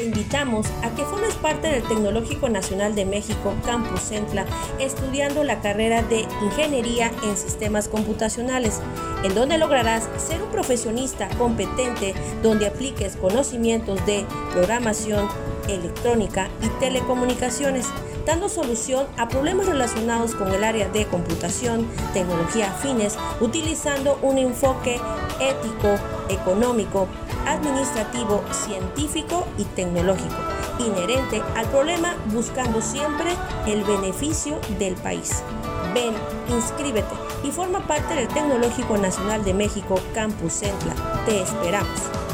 te invitamos a que formes parte del Tecnológico Nacional de México Campus Centla estudiando la carrera de Ingeniería en Sistemas Computacionales, en donde lograrás ser un profesionista competente donde apliques conocimientos de programación, electrónica y telecomunicaciones, dando solución a problemas relacionados con el área de computación, tecnología afines, utilizando un enfoque ético, económico, administrativo, científico y tecnológico, inherente al problema buscando siempre el beneficio del país. Ven, inscríbete y forma parte del Tecnológico Nacional de México Campus Centla. Te esperamos.